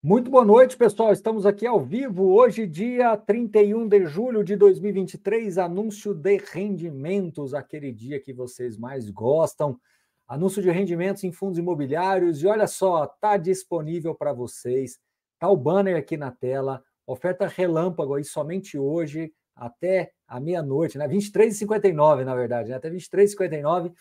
Muito boa noite, pessoal. Estamos aqui ao vivo hoje, dia 31 de julho de 2023, anúncio de rendimentos, aquele dia que vocês mais gostam. Anúncio de rendimentos em fundos imobiliários e olha só, tá disponível para vocês. Tá o banner aqui na tela, oferta relâmpago aí somente hoje até a meia-noite, né? 23h59, na verdade, né? até 23h59,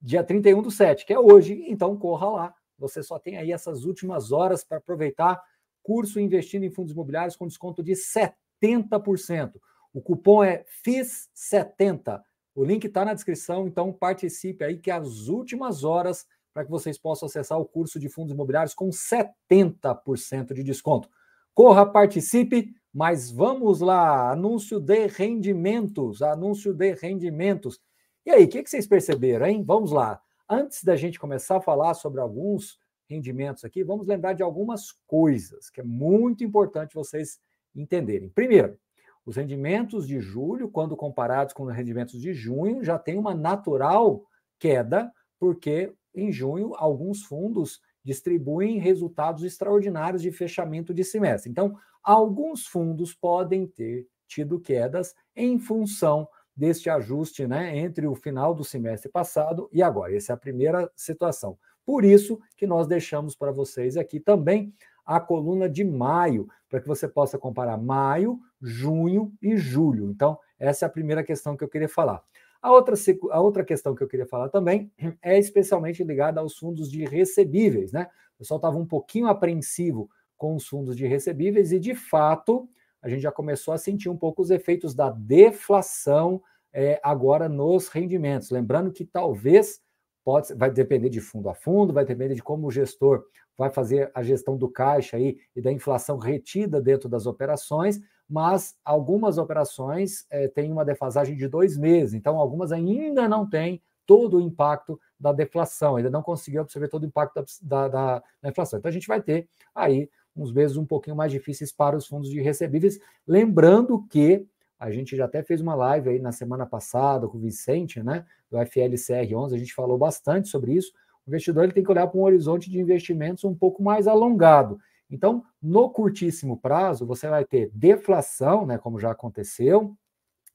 dia 31 do 7, que é hoje, então corra lá você só tem aí essas últimas horas para aproveitar curso investindo em fundos imobiliários com desconto de 70%. O cupom é FIS70. O link está na descrição, então participe aí que é as últimas horas para que vocês possam acessar o curso de fundos imobiliários com 70% de desconto. Corra, participe, mas vamos lá. Anúncio de rendimentos. Anúncio de rendimentos. E aí, o que, que vocês perceberam, hein? Vamos lá. Antes da gente começar a falar sobre alguns rendimentos aqui, vamos lembrar de algumas coisas que é muito importante vocês entenderem. Primeiro, os rendimentos de julho, quando comparados com os rendimentos de junho, já tem uma natural queda, porque em junho alguns fundos distribuem resultados extraordinários de fechamento de semestre. Então, alguns fundos podem ter tido quedas em função deste ajuste né, entre o final do semestre passado e agora. Essa é a primeira situação. Por isso que nós deixamos para vocês aqui também a coluna de maio, para que você possa comparar maio, junho e julho. Então, essa é a primeira questão que eu queria falar. A outra, a outra questão que eu queria falar também é especialmente ligada aos fundos de recebíveis, né? O pessoal estava um pouquinho apreensivo com os fundos de recebíveis e, de fato, a gente já começou a sentir um pouco os efeitos da deflação é, agora nos rendimentos. Lembrando que talvez pode, vai depender de fundo a fundo, vai depender de como o gestor vai fazer a gestão do caixa aí e da inflação retida dentro das operações, mas algumas operações é, têm uma defasagem de dois meses, então algumas ainda não têm todo o impacto da deflação, ainda não conseguiu absorver todo o impacto da, da, da inflação. Então a gente vai ter aí uns meses um pouquinho mais difíceis para os fundos de recebíveis. Lembrando que a gente já até fez uma live aí na semana passada com o Vicente, né, do FLCR11, a gente falou bastante sobre isso. O investidor ele tem que olhar para um horizonte de investimentos um pouco mais alongado. Então, no curtíssimo prazo, você vai ter deflação, né, como já aconteceu,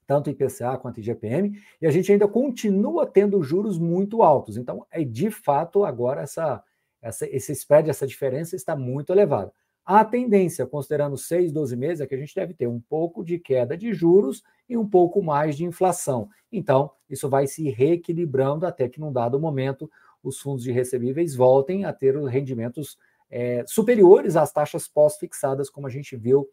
tanto IPCA quanto IGPM, e a gente ainda continua tendo juros muito altos. Então, é de fato agora essa, essa esse spread, essa diferença está muito elevada. A tendência, considerando 6, 12 meses, é que a gente deve ter um pouco de queda de juros e um pouco mais de inflação. Então, isso vai se reequilibrando até que, num dado momento, os fundos de recebíveis voltem a ter rendimentos é, superiores às taxas pós-fixadas, como a gente viu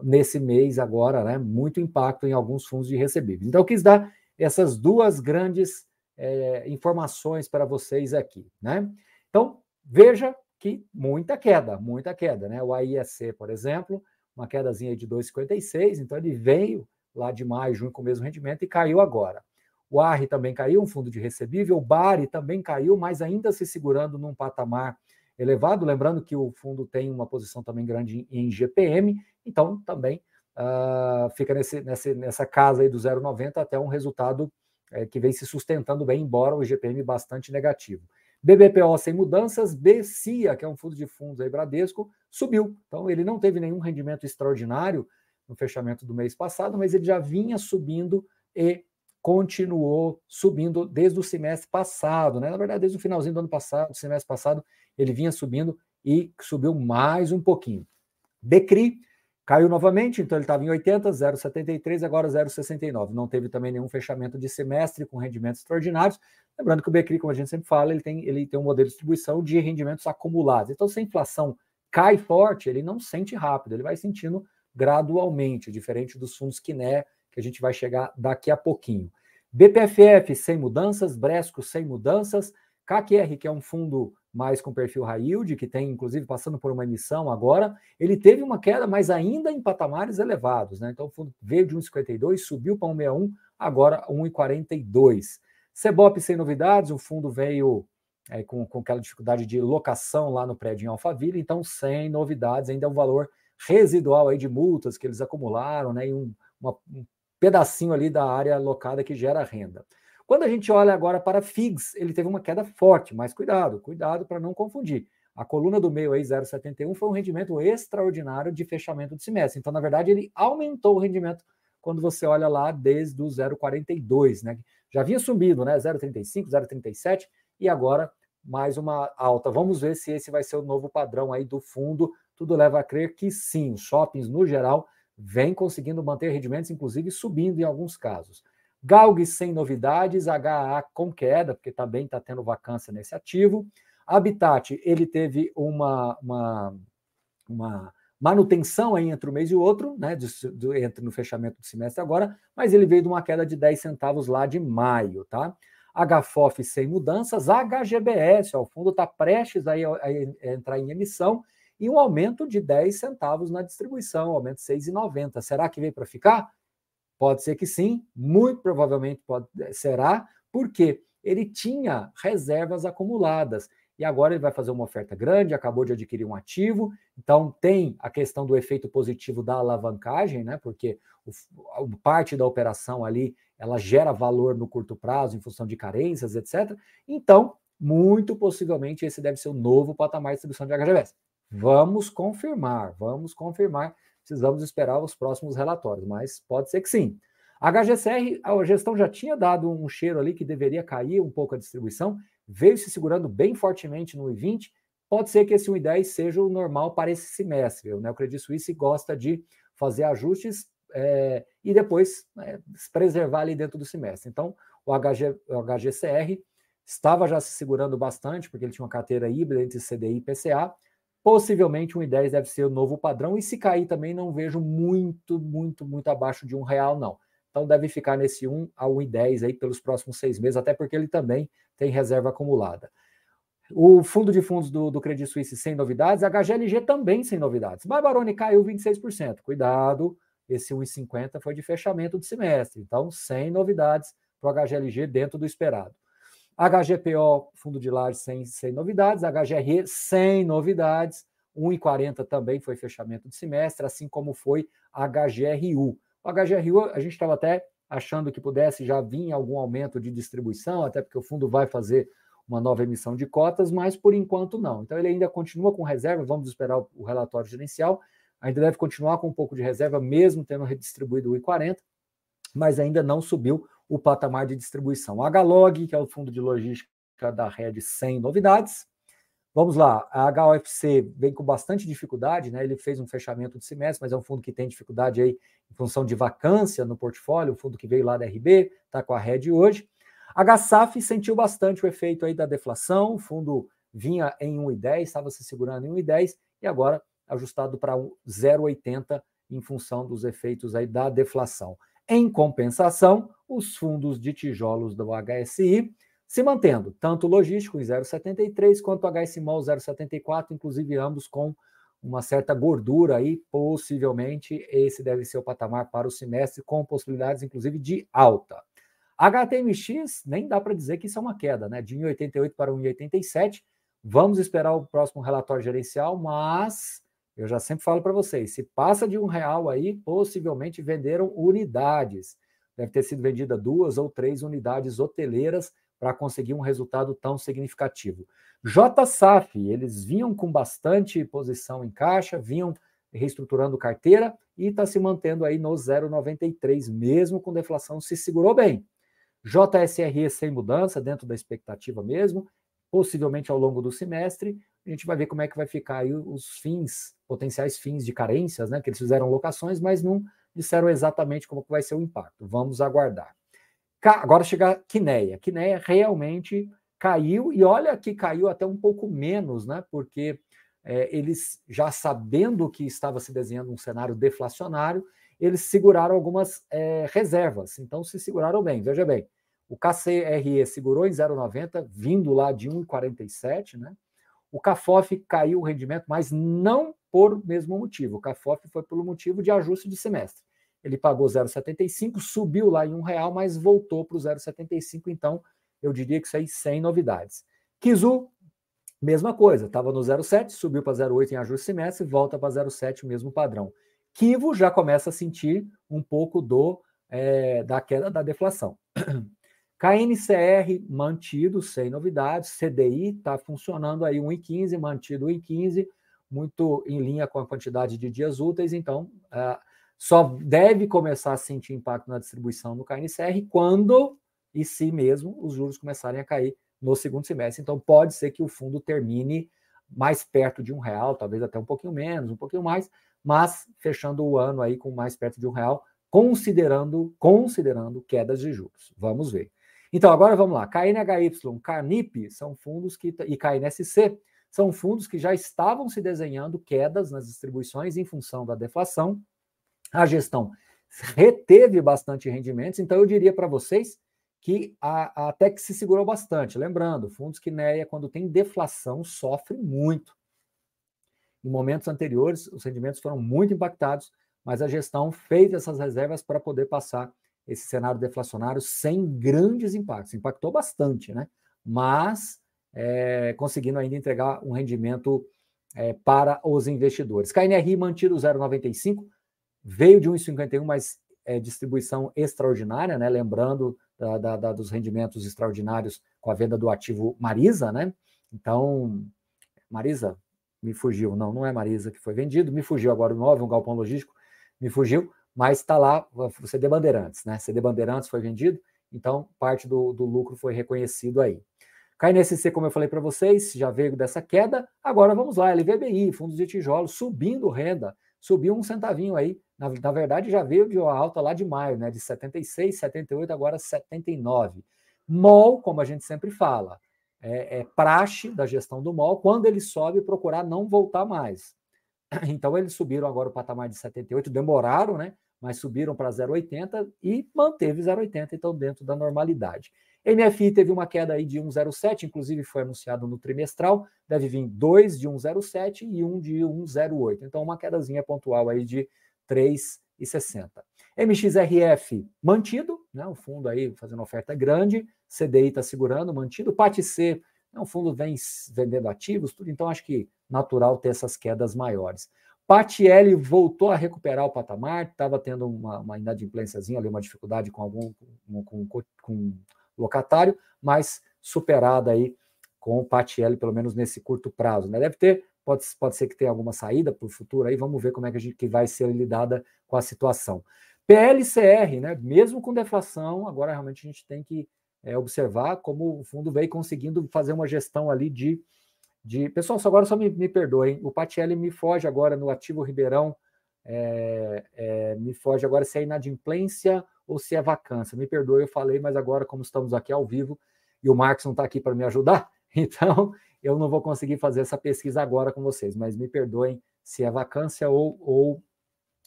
nesse mês agora, né? Muito impacto em alguns fundos de recebíveis. Então, eu quis dar essas duas grandes é, informações para vocês aqui, né? Então, veja que muita queda, muita queda, né? O AISC, por exemplo, uma quedazinha de 2,56, então ele veio lá de maio, junho com o mesmo rendimento e caiu agora. O ARRI também caiu, um fundo de recebível, o BARI também caiu, mas ainda se segurando num patamar elevado, lembrando que o fundo tem uma posição também grande em GPM, então também uh, fica nesse, nesse, nessa casa aí do 0,90 até um resultado é, que vem se sustentando bem, embora o GPM bastante negativo. BBPO sem mudanças, BCIA, que é um fundo de fundos aí, Bradesco, subiu. Então, ele não teve nenhum rendimento extraordinário no fechamento do mês passado, mas ele já vinha subindo e continuou subindo desde o semestre passado, né? Na verdade, desde o finalzinho do ano passado, do semestre passado, ele vinha subindo e subiu mais um pouquinho. Becri Caiu novamente, então ele estava em 80, 0,73, agora 0,69. Não teve também nenhum fechamento de semestre com rendimentos extraordinários. Lembrando que o Becri, como a gente sempre fala, ele tem, ele tem um modelo de distribuição de rendimentos acumulados. Então, se a inflação cai forte, ele não sente rápido, ele vai sentindo gradualmente, diferente dos fundos Kiné, que a gente vai chegar daqui a pouquinho. BPFF sem mudanças, Bresco sem mudanças, KQR, que é um fundo mais com perfil high yield, que tem inclusive passando por uma emissão agora, ele teve uma queda, mas ainda em patamares elevados, né? Então o fundo veio de 1,52, subiu para 1,61, agora 1,42. Cebop sem novidades, o fundo veio é, com, com aquela dificuldade de locação lá no prédio em Alphaville, então sem novidades, ainda é um valor residual aí de multas que eles acumularam, né? E um, uma, um pedacinho ali da área locada que gera renda. Quando a gente olha agora para FIGS, ele teve uma queda forte, mas cuidado, cuidado para não confundir. A coluna do meio aí, 0,71, foi um rendimento extraordinário de fechamento de semestre. Então, na verdade, ele aumentou o rendimento quando você olha lá desde o 0,42, né? Já vinha subindo, né? 0,35, 0,37 e agora mais uma alta. Vamos ver se esse vai ser o novo padrão aí do fundo. Tudo leva a crer que sim, os shoppings no geral vêm conseguindo manter rendimentos, inclusive subindo em alguns casos. Galg sem novidades, HA com queda, porque também está tendo vacância nesse ativo. Habitat, ele teve uma, uma, uma manutenção aí entre um mês e o outro, né, de, de, entre no fechamento do semestre agora, mas ele veio de uma queda de 10 centavos lá de maio, tá? HFOF sem mudanças, HGBS, ó, o fundo está prestes aí a, a, entrar em emissão e um aumento de 10 centavos na distribuição, aumento 6,90. Será que veio para ficar? Pode ser que sim, muito provavelmente pode, será, porque ele tinha reservas acumuladas e agora ele vai fazer uma oferta grande, acabou de adquirir um ativo, então tem a questão do efeito positivo da alavancagem, né? Porque o, parte da operação ali ela gera valor no curto prazo em função de carências, etc. Então, muito possivelmente esse deve ser o novo patamar de distribuição de HGBS. Vamos confirmar, vamos confirmar. Precisamos esperar os próximos relatórios, mas pode ser que sim. A HGCR, a gestão já tinha dado um cheiro ali que deveria cair um pouco a distribuição, veio se segurando bem fortemente no I20, pode ser que esse 1,10 seja o normal para esse semestre. O Credit Suisse gosta de fazer ajustes é, e depois é, preservar ali dentro do semestre. Então, o, HG, o HGCR estava já se segurando bastante, porque ele tinha uma carteira híbrida entre CDI e PCA. Possivelmente um 1,10 deve ser o novo padrão, e se cair também não vejo muito, muito, muito abaixo de um real, não. Então deve ficar nesse 1 a 1,10 aí pelos próximos seis meses, até porque ele também tem reserva acumulada. O fundo de fundos do, do Credit Suisse sem novidades, a HGLG também sem novidades. Barbaroni caiu 26%. Cuidado, esse 1,50 foi de fechamento de semestre, então sem novidades para o HGLG dentro do esperado. HGPO, fundo de lajes sem, sem novidades, HGRE sem novidades, 1,40 também foi fechamento de semestre, assim como foi HGRU. O HGRU, a gente estava até achando que pudesse já vir algum aumento de distribuição, até porque o fundo vai fazer uma nova emissão de cotas, mas por enquanto não. Então ele ainda continua com reserva, vamos esperar o relatório gerencial, ainda deve continuar com um pouco de reserva, mesmo tendo redistribuído o I40, mas ainda não subiu o patamar de distribuição. A Galog, que é o fundo de logística da rede, sem novidades. Vamos lá, a HOFC vem com bastante dificuldade, né? Ele fez um fechamento de semestre, mas é um fundo que tem dificuldade aí em função de vacância no portfólio, o fundo que veio lá da RB, está com a Red hoje. A HSAF sentiu bastante o efeito aí da deflação, o fundo vinha em 1,10, estava se segurando em 1,10 e agora ajustado para 0,80 em função dos efeitos aí da deflação. Em compensação, os fundos de tijolos do HSI se mantendo, tanto logístico em 0,73 quanto HSMOL 0,74, inclusive ambos com uma certa gordura aí, possivelmente esse deve ser o patamar para o semestre, com possibilidades inclusive de alta. HTMX, nem dá para dizer que isso é uma queda, né? De 1,88 para 1,87. Vamos esperar o próximo relatório gerencial, mas eu já sempre falo para vocês, se passa de um real aí, possivelmente venderam unidades. Deve ter sido vendida duas ou três unidades hoteleiras para conseguir um resultado tão significativo. JSAF, eles vinham com bastante posição em caixa, vinham reestruturando carteira e está se mantendo aí no 0,93, mesmo com deflação, se segurou bem. JSRE sem mudança, dentro da expectativa mesmo, possivelmente ao longo do semestre, a gente vai ver como é que vai ficar aí os fins, potenciais fins de carências, né? Que eles fizeram locações, mas não disseram exatamente como vai ser o impacto. Vamos aguardar. Agora chega a Quineia. Quineia realmente caiu, e olha que caiu até um pouco menos, né? Porque é, eles, já sabendo que estava se desenhando um cenário deflacionário, eles seguraram algumas é, reservas. Então, se seguraram bem. Veja bem, o KCRE segurou em 0,90, vindo lá de 1,47, né? O CAFOF caiu o rendimento, mas não por mesmo motivo. O CAFOF foi pelo motivo de ajuste de semestre ele pagou 0,75, subiu lá em um real, mas voltou para o 0,75, então eu diria que isso aí sem novidades. Kizu, mesma coisa, estava no 0,7, subiu para 0,8 em ajuste semestre, volta para 0,7, o mesmo padrão. Kivo já começa a sentir um pouco do é, da queda da deflação. KNCR mantido, sem novidades. CDI está funcionando aí 1,15, mantido 1,15, muito em linha com a quantidade de dias úteis. Então, uh, só deve começar a sentir impacto na distribuição no KNCR quando e se mesmo os juros começarem a cair no segundo semestre. Então, pode ser que o fundo termine mais perto de um real, talvez até um pouquinho menos, um pouquinho mais, mas fechando o ano aí com mais perto de um real, considerando, considerando quedas de juros. Vamos ver. Então, agora vamos lá. KNHY, Carnip são fundos que e KNSC são fundos que já estavam se desenhando quedas nas distribuições em função da deflação. A gestão reteve bastante rendimentos, então eu diria para vocês que a, a, até que se segurou bastante. Lembrando, fundos que NEA, quando tem deflação, sofre muito. Em momentos anteriores, os rendimentos foram muito impactados, mas a gestão fez essas reservas para poder passar esse cenário deflacionário sem grandes impactos. Impactou bastante, né? Mas é, conseguindo ainda entregar um rendimento é, para os investidores. KNRI mantido 0,95, veio de 1,51, mas é, distribuição extraordinária, né? Lembrando da, da, da, dos rendimentos extraordinários com a venda do ativo Marisa, né? Então, Marisa, me fugiu. Não, não é Marisa que foi vendido, me fugiu agora o 9, um galpão logístico, me fugiu, mas está lá o CD Bandeirantes, né? CD Bandeirantes foi vendido, então parte do, do lucro foi reconhecido aí. KNSC, como eu falei para vocês, já veio dessa queda. Agora vamos lá, LVBI, fundos de tijolo, subindo renda, subiu um centavinho aí. Na, na verdade, já veio de alta lá de maio, né? De 76, 78, agora 79. MOL, como a gente sempre fala, é, é praxe da gestão do MOL, quando ele sobe, procurar não voltar mais. Então, eles subiram agora o patamar de 78, demoraram, né? Mas subiram para 0,80 e manteve 0,80, então dentro da normalidade. MFI teve uma queda aí de 1,07, inclusive foi anunciado no trimestral, deve vir dois de 1,07 e um de 1,08. Então, uma quedazinha pontual aí de 3,60. MXRF mantido, né? O fundo aí fazendo oferta grande, CDI está segurando, mantido. PATC, né, o fundo vem vendendo ativos, tudo, então acho que natural ter essas quedas maiores. PATL voltou a recuperar o patamar, estava tendo uma, uma inadimplênciazinha ali, uma dificuldade com algum com, com, com locatário, mas superada aí com o PATL, pelo menos nesse curto prazo. Né? Deve ter, pode, pode ser que tenha alguma saída para o futuro aí, vamos ver como é que, a gente, que vai ser lidada com a situação. PLCR, né? mesmo com deflação, agora realmente a gente tem que é, observar como o fundo veio conseguindo fazer uma gestão ali de. De... Pessoal, só agora só me, me perdoem, o PATL me foge agora no ativo Ribeirão, é, é, me foge agora se é inadimplência ou se é vacância. Me perdoe, eu falei, mas agora, como estamos aqui ao vivo e o Marcos não está aqui para me ajudar, então eu não vou conseguir fazer essa pesquisa agora com vocês, mas me perdoem se é vacância ou, ou,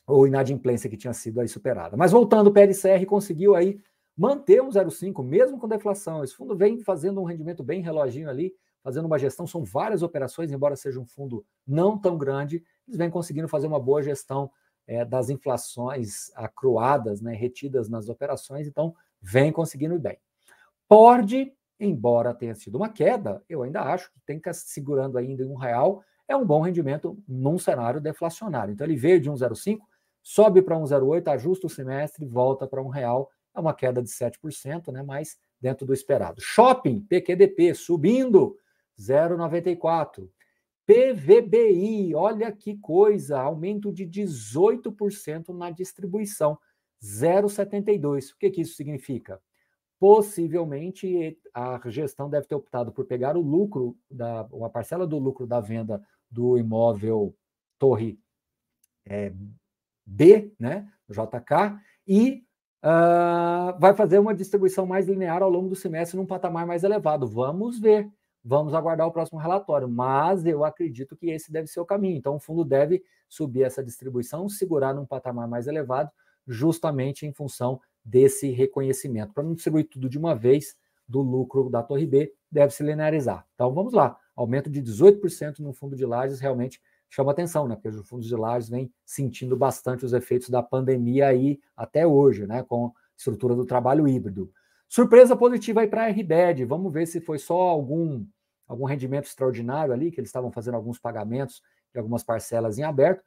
ou inadimplência que tinha sido aí superada. Mas voltando, o PLCR conseguiu aí manter um 0,5, mesmo com deflação. Esse fundo vem fazendo um rendimento bem reloginho ali, fazendo uma gestão, são várias operações, embora seja um fundo não tão grande, eles vêm conseguindo fazer uma boa gestão é, das inflações acruadas, né, retidas nas operações, então vem conseguindo bem. Pord, embora tenha sido uma queda, eu ainda acho que tem que segurando ainda em um real, é um bom rendimento num cenário deflacionário. Então ele veio de 1,05, sobe para 1,08, ajusta o semestre, volta para um real, é uma queda de 7%, né, mas dentro do esperado. Shopping, PQDP, subindo 0,94. PVBI, olha que coisa, aumento de 18% na distribuição, 0,72. O que, que isso significa? Possivelmente a gestão deve ter optado por pegar o lucro, da, uma parcela do lucro da venda do imóvel Torre é, B, né, JK, e uh, vai fazer uma distribuição mais linear ao longo do semestre num patamar mais elevado. Vamos ver. Vamos aguardar o próximo relatório, mas eu acredito que esse deve ser o caminho. Então, o fundo deve subir essa distribuição, segurar num patamar mais elevado, justamente em função desse reconhecimento. Para não distribuir tudo de uma vez do lucro da Torre B, deve se linearizar. Então, vamos lá. Aumento de 18% no fundo de lajes realmente chama atenção, né? Porque os fundos de lajes vêm sentindo bastante os efeitos da pandemia aí até hoje, né? Com a estrutura do trabalho híbrido. Surpresa positiva aí para a RBED. Vamos ver se foi só algum, algum rendimento extraordinário ali, que eles estavam fazendo alguns pagamentos de algumas parcelas em aberto.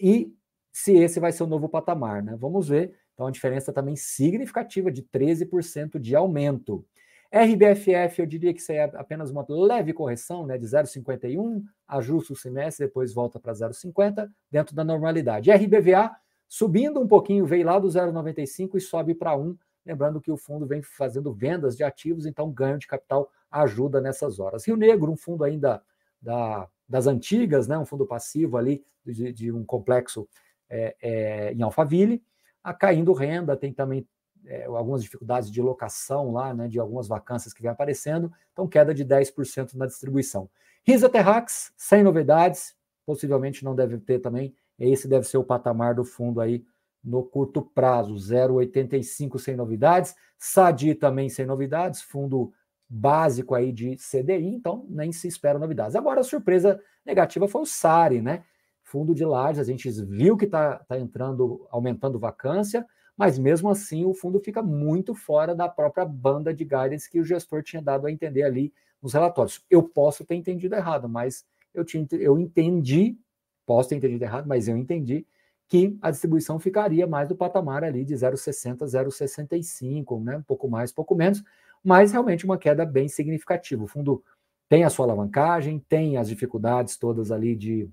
E se esse vai ser o novo patamar, né? Vamos ver. Então, a diferença também significativa de 13% de aumento. RBFF, eu diria que isso é apenas uma leve correção, né, de 0,51, ajusta o semestre, depois volta para 0,50, dentro da normalidade. RBVA, subindo um pouquinho, veio lá do 0,95 e sobe para 1, lembrando que o fundo vem fazendo vendas de ativos, então ganho de capital ajuda nessas horas. Rio Negro, um fundo ainda da, das antigas, né, um fundo passivo ali de, de um complexo é, é, em Alphaville, a caindo renda, tem também é, algumas dificuldades de locação lá, né, de algumas vacâncias que vem aparecendo, então queda de 10% na distribuição. Risa Terrax, sem novidades, possivelmente não deve ter também, esse deve ser o patamar do fundo aí no curto prazo, 0,85 sem novidades, Sadi também sem novidades, fundo básico aí de CDI, então nem se espera novidades. Agora a surpresa negativa foi o SARI, né? Fundo de lajes, a gente viu que está tá entrando, aumentando vacância, mas mesmo assim o fundo fica muito fora da própria banda de guidance que o gestor tinha dado a entender ali nos relatórios. Eu posso ter entendido errado, mas eu, tinha, eu entendi, posso ter entendido errado, mas eu entendi que a distribuição ficaria mais do patamar ali de 0,60, 0,65, né? um pouco mais, pouco menos, mas realmente uma queda bem significativa. O fundo tem a sua alavancagem, tem as dificuldades todas ali de,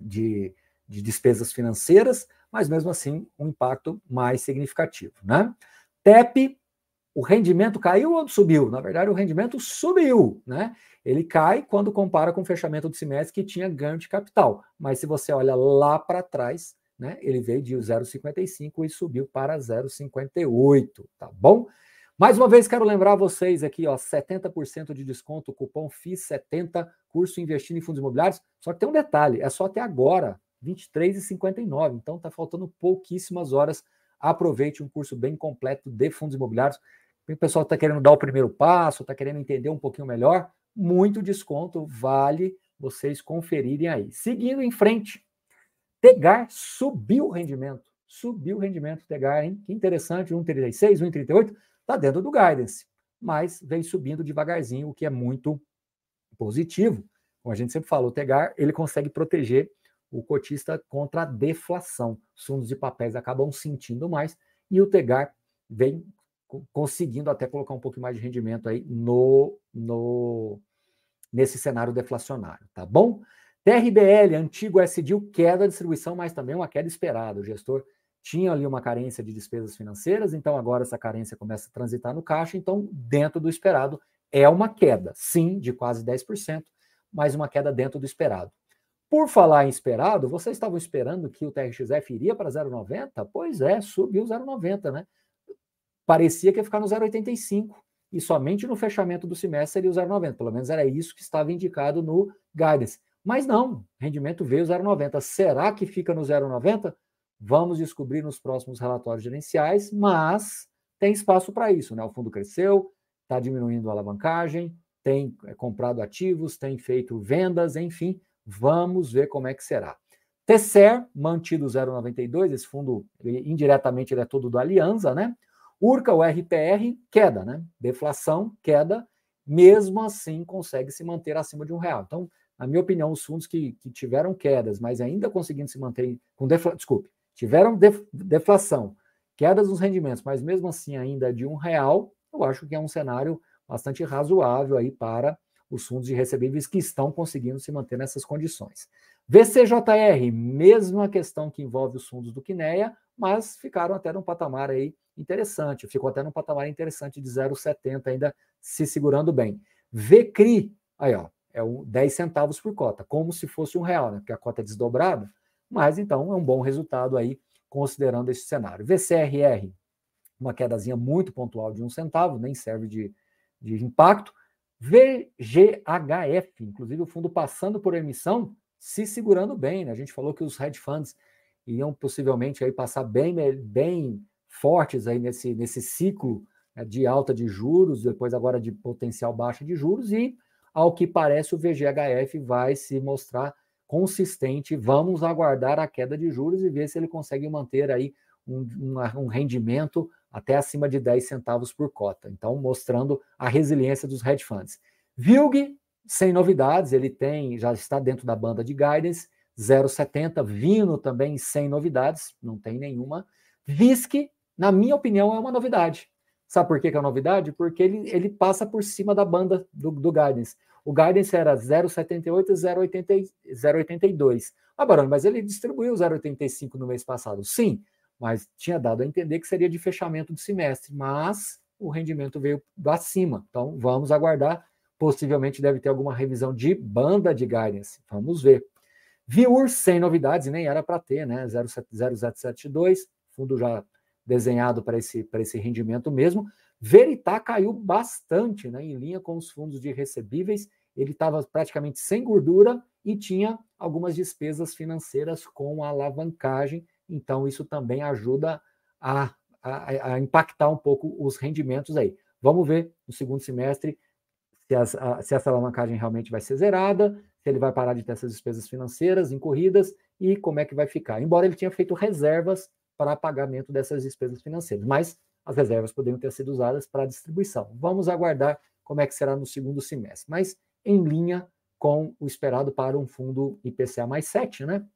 de, de despesas financeiras, mas mesmo assim um impacto mais significativo. Né? TEP, o rendimento caiu ou subiu? Na verdade, o rendimento subiu, né? Ele cai quando compara com o fechamento do semestre que tinha ganho de capital. Mas se você olha lá para trás, né, ele veio de 0,55 e subiu para 0,58, tá bom? Mais uma vez, quero lembrar vocês aqui, ó, 70% de desconto, cupom FIS70, curso investindo em fundos imobiliários. Só que tem um detalhe, é só até agora, 23,59. Então está faltando pouquíssimas horas. Aproveite um curso bem completo de fundos imobiliários. O pessoal está querendo dar o primeiro passo, está querendo entender um pouquinho melhor. Muito desconto, vale vocês conferirem aí. Seguindo em frente, Tegar subiu o rendimento. Subiu o rendimento Tegar, hein? Que interessante, 1,36, 1,38, está dentro do guidance, mas vem subindo devagarzinho, o que é muito positivo. Como a gente sempre falou, o Tegar ele consegue proteger o cotista contra a deflação. Os fundos de papéis acabam sentindo mais e o Tegar vem conseguindo até colocar um pouco mais de rendimento aí no, no nesse cenário deflacionário, tá bom? TRBL, antigo SDIL, queda da distribuição, mas também uma queda esperada. O gestor tinha ali uma carência de despesas financeiras, então agora essa carência começa a transitar no caixa, então dentro do esperado é uma queda, sim, de quase 10%, mas uma queda dentro do esperado. Por falar em esperado, vocês estavam esperando que o TRXF iria para 0,90? Pois é, subiu 0,90, né? Parecia que ia ficar no 0,85 e somente no fechamento do semestre seria o 0,90. Pelo menos era isso que estava indicado no guidance. Mas não, rendimento veio 0,90. Será que fica no 0,90? Vamos descobrir nos próximos relatórios gerenciais, mas tem espaço para isso, né? O fundo cresceu, está diminuindo a alavancagem, tem é, comprado ativos, tem feito vendas, enfim, Vamos ver como é que será. Tesser, mantido 0,92, esse fundo, ele, indiretamente, ele é todo do Aliança, né? Urca, o RPR, queda, né? Deflação, queda, mesmo assim consegue se manter acima de um real. Então, na minha opinião, os fundos que, que tiveram quedas, mas ainda conseguindo se manter com deflação, desculpe, tiveram def, deflação, quedas nos rendimentos, mas mesmo assim ainda de um real, eu acho que é um cenário bastante razoável aí para os fundos de recebíveis que estão conseguindo se manter nessas condições. VCJR, mesma questão que envolve os fundos do Quineia, mas ficaram até num patamar aí interessante, ficou até num patamar interessante de 0,70 ainda se segurando bem. VCRI, aí ó, é o 10 centavos por cota, como se fosse um real, né? Porque a cota é desdobrada, mas então é um bom resultado aí, considerando esse cenário. VCRR, uma quedazinha muito pontual de um centavo, nem serve de, de impacto. VGHF, inclusive o fundo passando por emissão, se segurando bem. Né? A gente falou que os hedge funds iam possivelmente aí passar bem, bem fortes aí nesse, nesse ciclo né, de alta de juros, depois agora de potencial baixa de juros, e ao que parece o VGHF vai se mostrar consistente. Vamos aguardar a queda de juros e ver se ele consegue manter aí um, um, um rendimento até acima de 10 centavos por cota. Então, mostrando a resiliência dos hedge funds. Vilg, sem novidades, ele tem, já está dentro da banda de guidance, 0,70, Vino também sem novidades, não tem nenhuma. VISC, na minha opinião, é uma novidade. Sabe por que, é novidade? Porque ele, ele passa por cima da banda do, do Guidance. O Guidance era 0,78 e 0,82. Ah, Barão, mas ele distribuiu 0,85 no mês passado. Sim, mas tinha dado a entender que seria de fechamento de semestre, mas o rendimento veio acima. Então, vamos aguardar. Possivelmente deve ter alguma revisão de banda de guidance. Vamos ver. Viur sem novidades, nem era para ter, né? 0,772, fundo já desenhado para esse, esse rendimento mesmo. Veritá caiu bastante, né? Em linha com os fundos de recebíveis, ele estava praticamente sem gordura e tinha algumas despesas financeiras com alavancagem, então isso também ajuda a, a, a impactar um pouco os rendimentos aí. Vamos ver no segundo semestre se, as, a, se essa alavancagem realmente vai ser zerada, se ele vai parar de ter essas despesas financeiras incorridas e como é que vai ficar. Embora ele tenha feito reservas para pagamento dessas despesas financeiras, mas as reservas poderiam ter sido usadas para distribuição. Vamos aguardar como é que será no segundo semestre, mas em linha com o esperado para um fundo IPCA mais 7, né?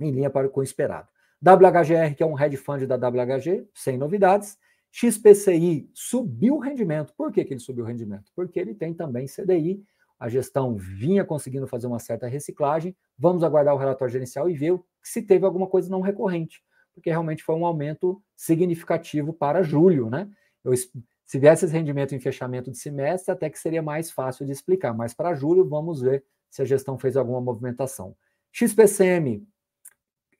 Em linha para, com o esperado. WHGR, que é um hedge fund da WHG, sem novidades. XPCI subiu o rendimento. Por que, que ele subiu o rendimento? Porque ele tem também CDI a gestão vinha conseguindo fazer uma certa reciclagem. Vamos aguardar o relatório gerencial e ver se teve alguma coisa não recorrente, porque realmente foi um aumento significativo para julho, né? Eu, se viesse esse rendimento em fechamento de semestre, até que seria mais fácil de explicar, mas para julho vamos ver se a gestão fez alguma movimentação. XPCM,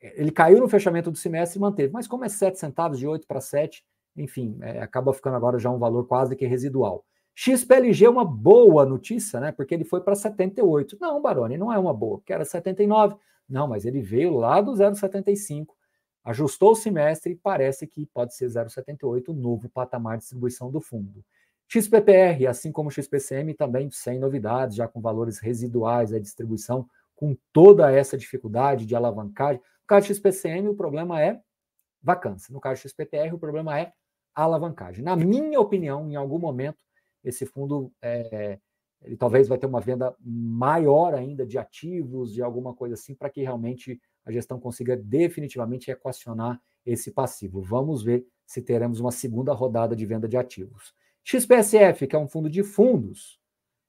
ele caiu no fechamento do semestre e manteve, mas como é 7 centavos de 8 para 7, enfim, é, acaba ficando agora já um valor quase que residual. XPLG é uma boa notícia, né? Porque ele foi para 78. Não, Baroni, não é uma boa, porque era 79. Não, mas ele veio lá do 0,75, ajustou o semestre e parece que pode ser 0,78 o novo patamar de distribuição do fundo. XPPR, assim como XPCM, também sem novidades, já com valores residuais a distribuição, com toda essa dificuldade de alavancagem. No caso XPCM, o problema é vacância. No caso do XPPR, o problema é alavancagem. Na minha opinião, em algum momento, esse fundo é, ele talvez vai ter uma venda maior ainda de ativos, de alguma coisa assim, para que realmente a gestão consiga definitivamente equacionar esse passivo. Vamos ver se teremos uma segunda rodada de venda de ativos. XPSF, que é um fundo de fundos,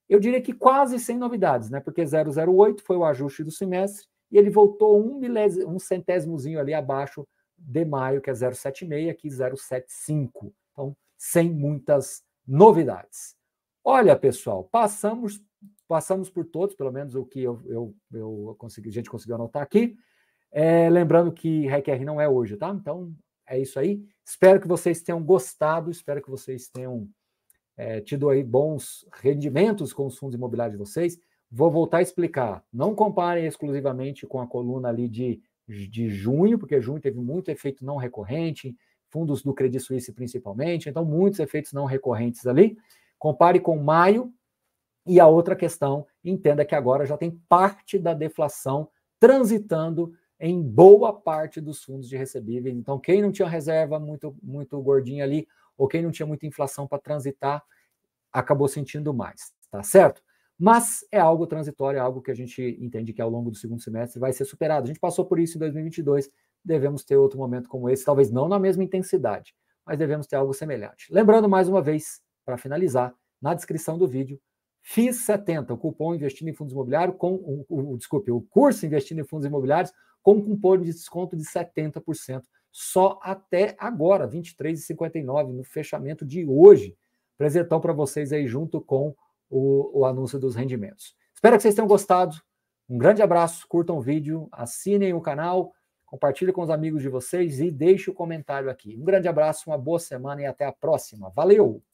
eu diria que quase sem novidades, né? Porque 008 foi o ajuste do semestre e ele voltou um, milésimo, um centésimozinho ali abaixo de maio, que é 076, aqui 075. Então, sem muitas novidades. Olha, pessoal, passamos passamos por todos, pelo menos o que eu, eu, eu consegui, a gente conseguiu anotar aqui. É, lembrando que RECR não é hoje, tá? Então é isso aí. Espero que vocês tenham gostado, espero que vocês tenham é, tido aí bons rendimentos com os fundos imobiliários de vocês. Vou voltar a explicar. Não comparem exclusivamente com a coluna ali de, de junho, porque junho teve muito efeito não recorrente, fundos do Credit Suisse principalmente, então muitos efeitos não recorrentes ali. Compare com maio e a outra questão, entenda que agora já tem parte da deflação transitando em boa parte dos fundos de recebíveis. Então, quem não tinha reserva muito muito gordinha ali, ou quem não tinha muita inflação para transitar, acabou sentindo mais, tá certo? Mas é algo transitório, é algo que a gente entende que ao longo do segundo semestre vai ser superado. A gente passou por isso em 2022, devemos ter outro momento como esse, talvez não na mesma intensidade, mas devemos ter algo semelhante. Lembrando mais uma vez, para finalizar, na descrição do vídeo, FIS 70, o cupom investindo em fundos imobiliários com o, o, desculpe, o curso investindo em fundos imobiliários com cupom de desconto de 70%, só até agora, 23,59 no fechamento de hoje. Presentão para vocês aí junto com o, o anúncio dos rendimentos. Espero que vocês tenham gostado. Um grande abraço, curtam o vídeo, assinem o canal, compartilhe com os amigos de vocês e deixe o comentário aqui. Um grande abraço, uma boa semana e até a próxima. Valeu!